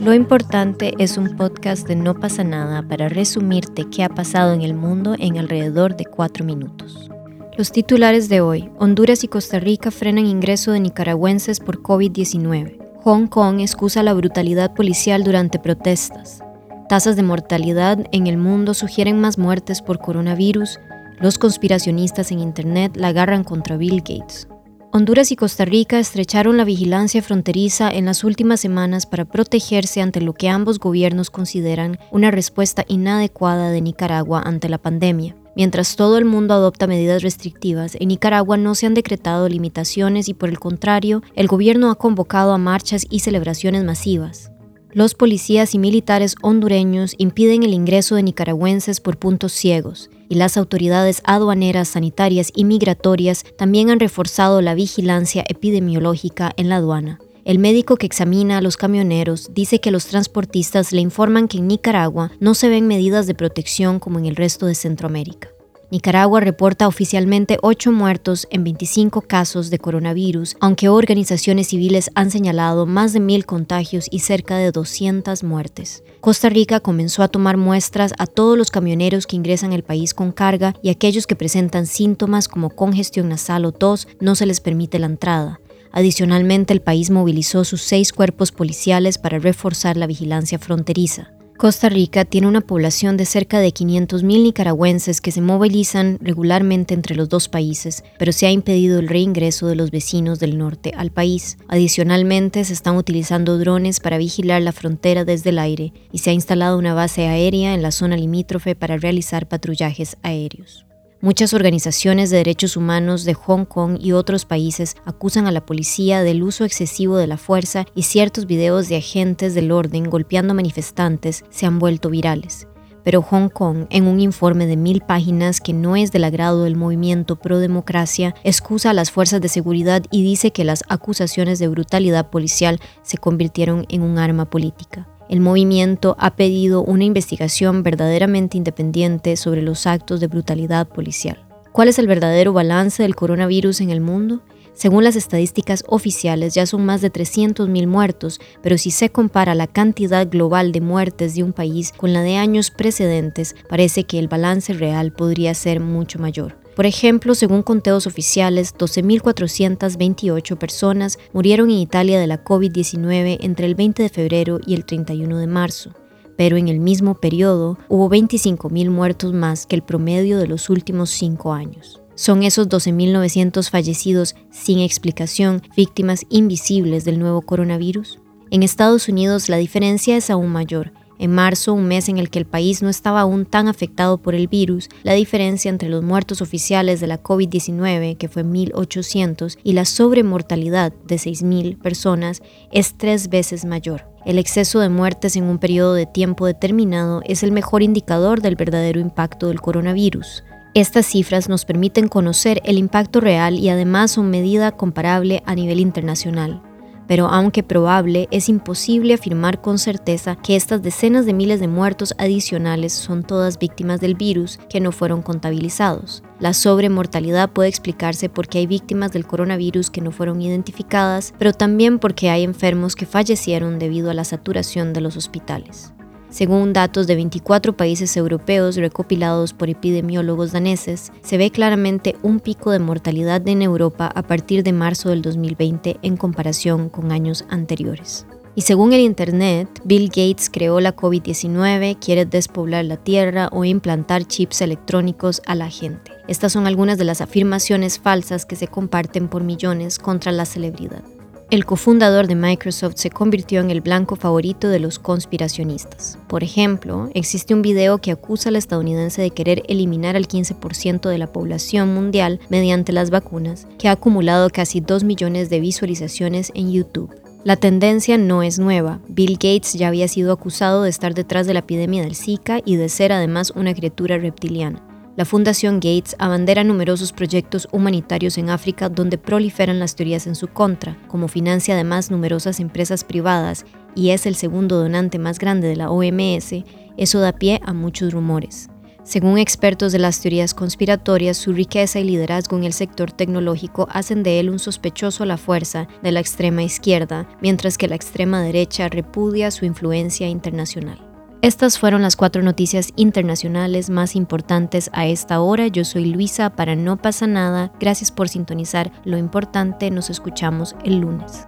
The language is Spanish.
Lo importante es un podcast de No pasa nada para resumirte qué ha pasado en el mundo en alrededor de cuatro minutos. Los titulares de hoy. Honduras y Costa Rica frenan ingreso de nicaragüenses por COVID-19. Hong Kong excusa la brutalidad policial durante protestas. Tasas de mortalidad en el mundo sugieren más muertes por coronavirus. Los conspiracionistas en Internet la agarran contra Bill Gates. Honduras y Costa Rica estrecharon la vigilancia fronteriza en las últimas semanas para protegerse ante lo que ambos gobiernos consideran una respuesta inadecuada de Nicaragua ante la pandemia. Mientras todo el mundo adopta medidas restrictivas, en Nicaragua no se han decretado limitaciones y por el contrario, el gobierno ha convocado a marchas y celebraciones masivas. Los policías y militares hondureños impiden el ingreso de nicaragüenses por puntos ciegos, y las autoridades aduaneras, sanitarias y migratorias también han reforzado la vigilancia epidemiológica en la aduana. El médico que examina a los camioneros dice que los transportistas le informan que en Nicaragua no se ven medidas de protección como en el resto de Centroamérica. Nicaragua reporta oficialmente 8 muertos en 25 casos de coronavirus, aunque organizaciones civiles han señalado más de 1.000 contagios y cerca de 200 muertes. Costa Rica comenzó a tomar muestras a todos los camioneros que ingresan al país con carga y aquellos que presentan síntomas como congestión nasal o tos no se les permite la entrada. Adicionalmente, el país movilizó sus seis cuerpos policiales para reforzar la vigilancia fronteriza. Costa Rica tiene una población de cerca de 500.000 nicaragüenses que se movilizan regularmente entre los dos países, pero se ha impedido el reingreso de los vecinos del norte al país. Adicionalmente, se están utilizando drones para vigilar la frontera desde el aire y se ha instalado una base aérea en la zona limítrofe para realizar patrullajes aéreos. Muchas organizaciones de derechos humanos de Hong Kong y otros países acusan a la policía del uso excesivo de la fuerza y ciertos videos de agentes del orden golpeando manifestantes se han vuelto virales. Pero Hong Kong, en un informe de mil páginas que no es del agrado del movimiento pro democracia, excusa a las fuerzas de seguridad y dice que las acusaciones de brutalidad policial se convirtieron en un arma política. El movimiento ha pedido una investigación verdaderamente independiente sobre los actos de brutalidad policial. ¿Cuál es el verdadero balance del coronavirus en el mundo? Según las estadísticas oficiales, ya son más de 300.000 muertos, pero si se compara la cantidad global de muertes de un país con la de años precedentes, parece que el balance real podría ser mucho mayor. Por ejemplo, según conteos oficiales, 12.428 personas murieron en Italia de la COVID-19 entre el 20 de febrero y el 31 de marzo, pero en el mismo periodo hubo 25.000 muertos más que el promedio de los últimos cinco años. Son esos 12.900 fallecidos sin explicación, víctimas invisibles del nuevo coronavirus. En Estados Unidos la diferencia es aún mayor, en marzo, un mes en el que el país no estaba aún tan afectado por el virus, la diferencia entre los muertos oficiales de la COVID-19, que fue 1.800, y la sobremortalidad de 6.000 personas es tres veces mayor. El exceso de muertes en un periodo de tiempo determinado es el mejor indicador del verdadero impacto del coronavirus. Estas cifras nos permiten conocer el impacto real y además son medida comparable a nivel internacional pero aunque probable, es imposible afirmar con certeza que estas decenas de miles de muertos adicionales son todas víctimas del virus que no fueron contabilizados. La sobremortalidad puede explicarse porque hay víctimas del coronavirus que no fueron identificadas, pero también porque hay enfermos que fallecieron debido a la saturación de los hospitales. Según datos de 24 países europeos recopilados por epidemiólogos daneses, se ve claramente un pico de mortalidad en Europa a partir de marzo del 2020 en comparación con años anteriores. Y según el Internet, Bill Gates creó la COVID-19, quiere despoblar la Tierra o implantar chips electrónicos a la gente. Estas son algunas de las afirmaciones falsas que se comparten por millones contra la celebridad. El cofundador de Microsoft se convirtió en el blanco favorito de los conspiracionistas. Por ejemplo, existe un video que acusa al estadounidense de querer eliminar al 15% de la población mundial mediante las vacunas, que ha acumulado casi 2 millones de visualizaciones en YouTube. La tendencia no es nueva. Bill Gates ya había sido acusado de estar detrás de la epidemia del Zika y de ser además una criatura reptiliana. La Fundación Gates abandera numerosos proyectos humanitarios en África donde proliferan las teorías en su contra, como financia además numerosas empresas privadas y es el segundo donante más grande de la OMS, eso da pie a muchos rumores. Según expertos de las teorías conspiratorias, su riqueza y liderazgo en el sector tecnológico hacen de él un sospechoso a la fuerza de la extrema izquierda, mientras que la extrema derecha repudia su influencia internacional. Estas fueron las cuatro noticias internacionales más importantes a esta hora. Yo soy Luisa para No pasa nada. Gracias por sintonizar lo importante. Nos escuchamos el lunes.